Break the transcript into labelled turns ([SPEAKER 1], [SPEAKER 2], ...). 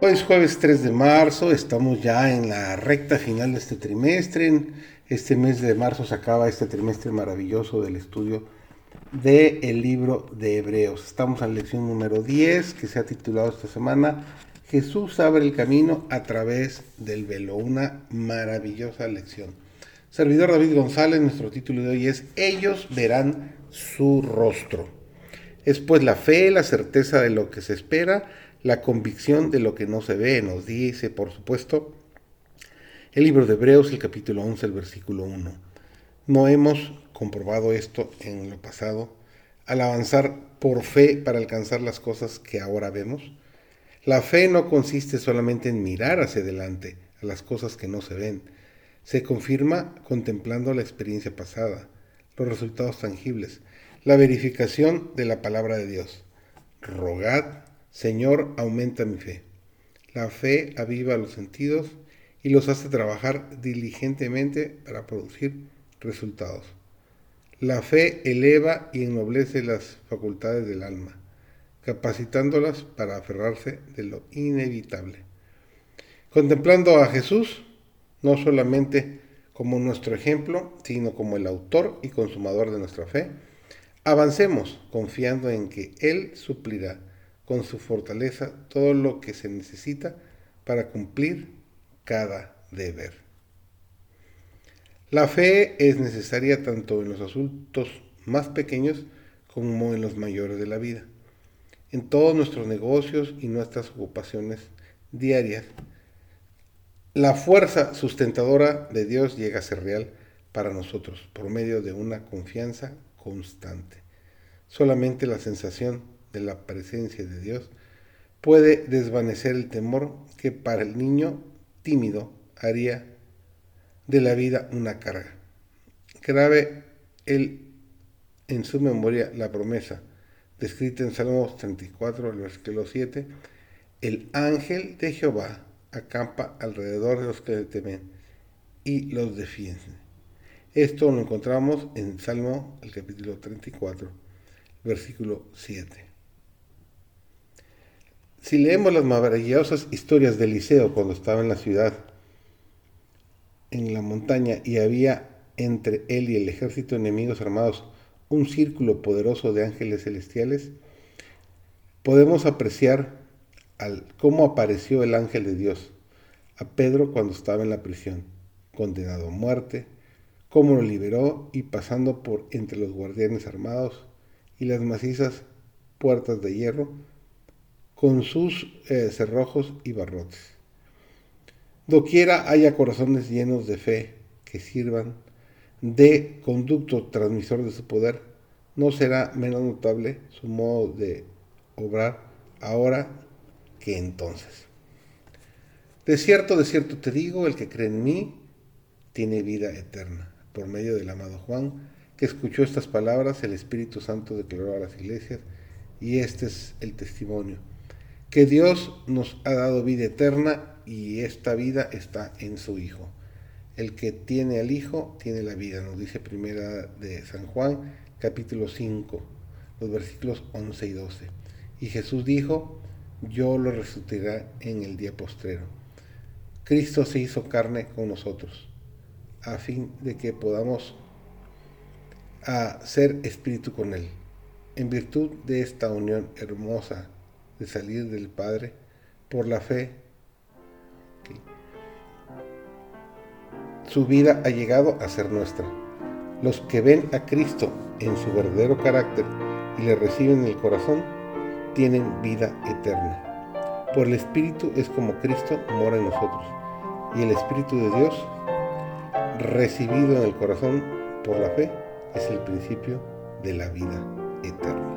[SPEAKER 1] Hoy es jueves 3 de marzo, estamos ya en la recta final de este trimestre. Este mes de marzo se acaba este trimestre maravilloso del estudio del el libro de Hebreos. Estamos en la lección número 10 que se ha titulado esta semana Jesús abre el camino a través del velo. Una maravillosa lección. Servidor David González, nuestro título de hoy es Ellos verán su rostro. Es pues la fe, la certeza de lo que se espera la convicción de lo que no se ve. Nos dice, por supuesto, el libro de Hebreos, el capítulo 11, el versículo 1. No hemos comprobado esto en lo pasado al avanzar por fe para alcanzar las cosas que ahora vemos. La fe no consiste solamente en mirar hacia adelante a las cosas que no se ven. Se confirma contemplando la experiencia pasada, los resultados tangibles, la verificación de la palabra de Dios. Rogad Señor, aumenta mi fe. La fe aviva los sentidos y los hace trabajar diligentemente para producir resultados. La fe eleva y ennoblece las facultades del alma, capacitándolas para aferrarse de lo inevitable. Contemplando a Jesús, no solamente como nuestro ejemplo, sino como el autor y consumador de nuestra fe, avancemos confiando en que Él suplirá con su fortaleza todo lo que se necesita para cumplir cada deber. La fe es necesaria tanto en los asuntos más pequeños como en los mayores de la vida, en todos nuestros negocios y nuestras ocupaciones diarias. La fuerza sustentadora de Dios llega a ser real para nosotros por medio de una confianza constante. Solamente la sensación de la presencia de Dios puede desvanecer el temor que para el niño tímido haría de la vida una carga. Grave él en su memoria la promesa descrita en Salmos 34, el versículo 7, el ángel de Jehová acampa alrededor de los que le temen y los defiende. Esto lo encontramos en Salmo, el capítulo 34, versículo 7. Si leemos las maravillosas historias de Eliseo cuando estaba en la ciudad, en la montaña, y había entre él y el ejército de enemigos armados un círculo poderoso de ángeles celestiales, podemos apreciar cómo apareció el ángel de Dios a Pedro cuando estaba en la prisión, condenado a muerte, cómo lo liberó y pasando por entre los guardianes armados y las macizas puertas de hierro, con sus eh, cerrojos y barrotes. Doquiera haya corazones llenos de fe que sirvan de conducto transmisor de su poder, no será menos notable su modo de obrar ahora que entonces. De cierto, de cierto te digo, el que cree en mí tiene vida eterna. Por medio del amado Juan, que escuchó estas palabras, el Espíritu Santo declaró a las iglesias, y este es el testimonio que Dios nos ha dado vida eterna y esta vida está en su Hijo. El que tiene al Hijo tiene la vida, nos dice primera de San Juan, capítulo 5, los versículos 11 y 12. Y Jesús dijo, yo lo resucitaré en el día postrero. Cristo se hizo carne con nosotros, a fin de que podamos ser espíritu con Él. En virtud de esta unión hermosa de salir del Padre por la fe. Su vida ha llegado a ser nuestra. Los que ven a Cristo en su verdadero carácter y le reciben en el corazón, tienen vida eterna. Por el Espíritu es como Cristo mora en nosotros. Y el Espíritu de Dios, recibido en el corazón por la fe, es el principio de la vida eterna.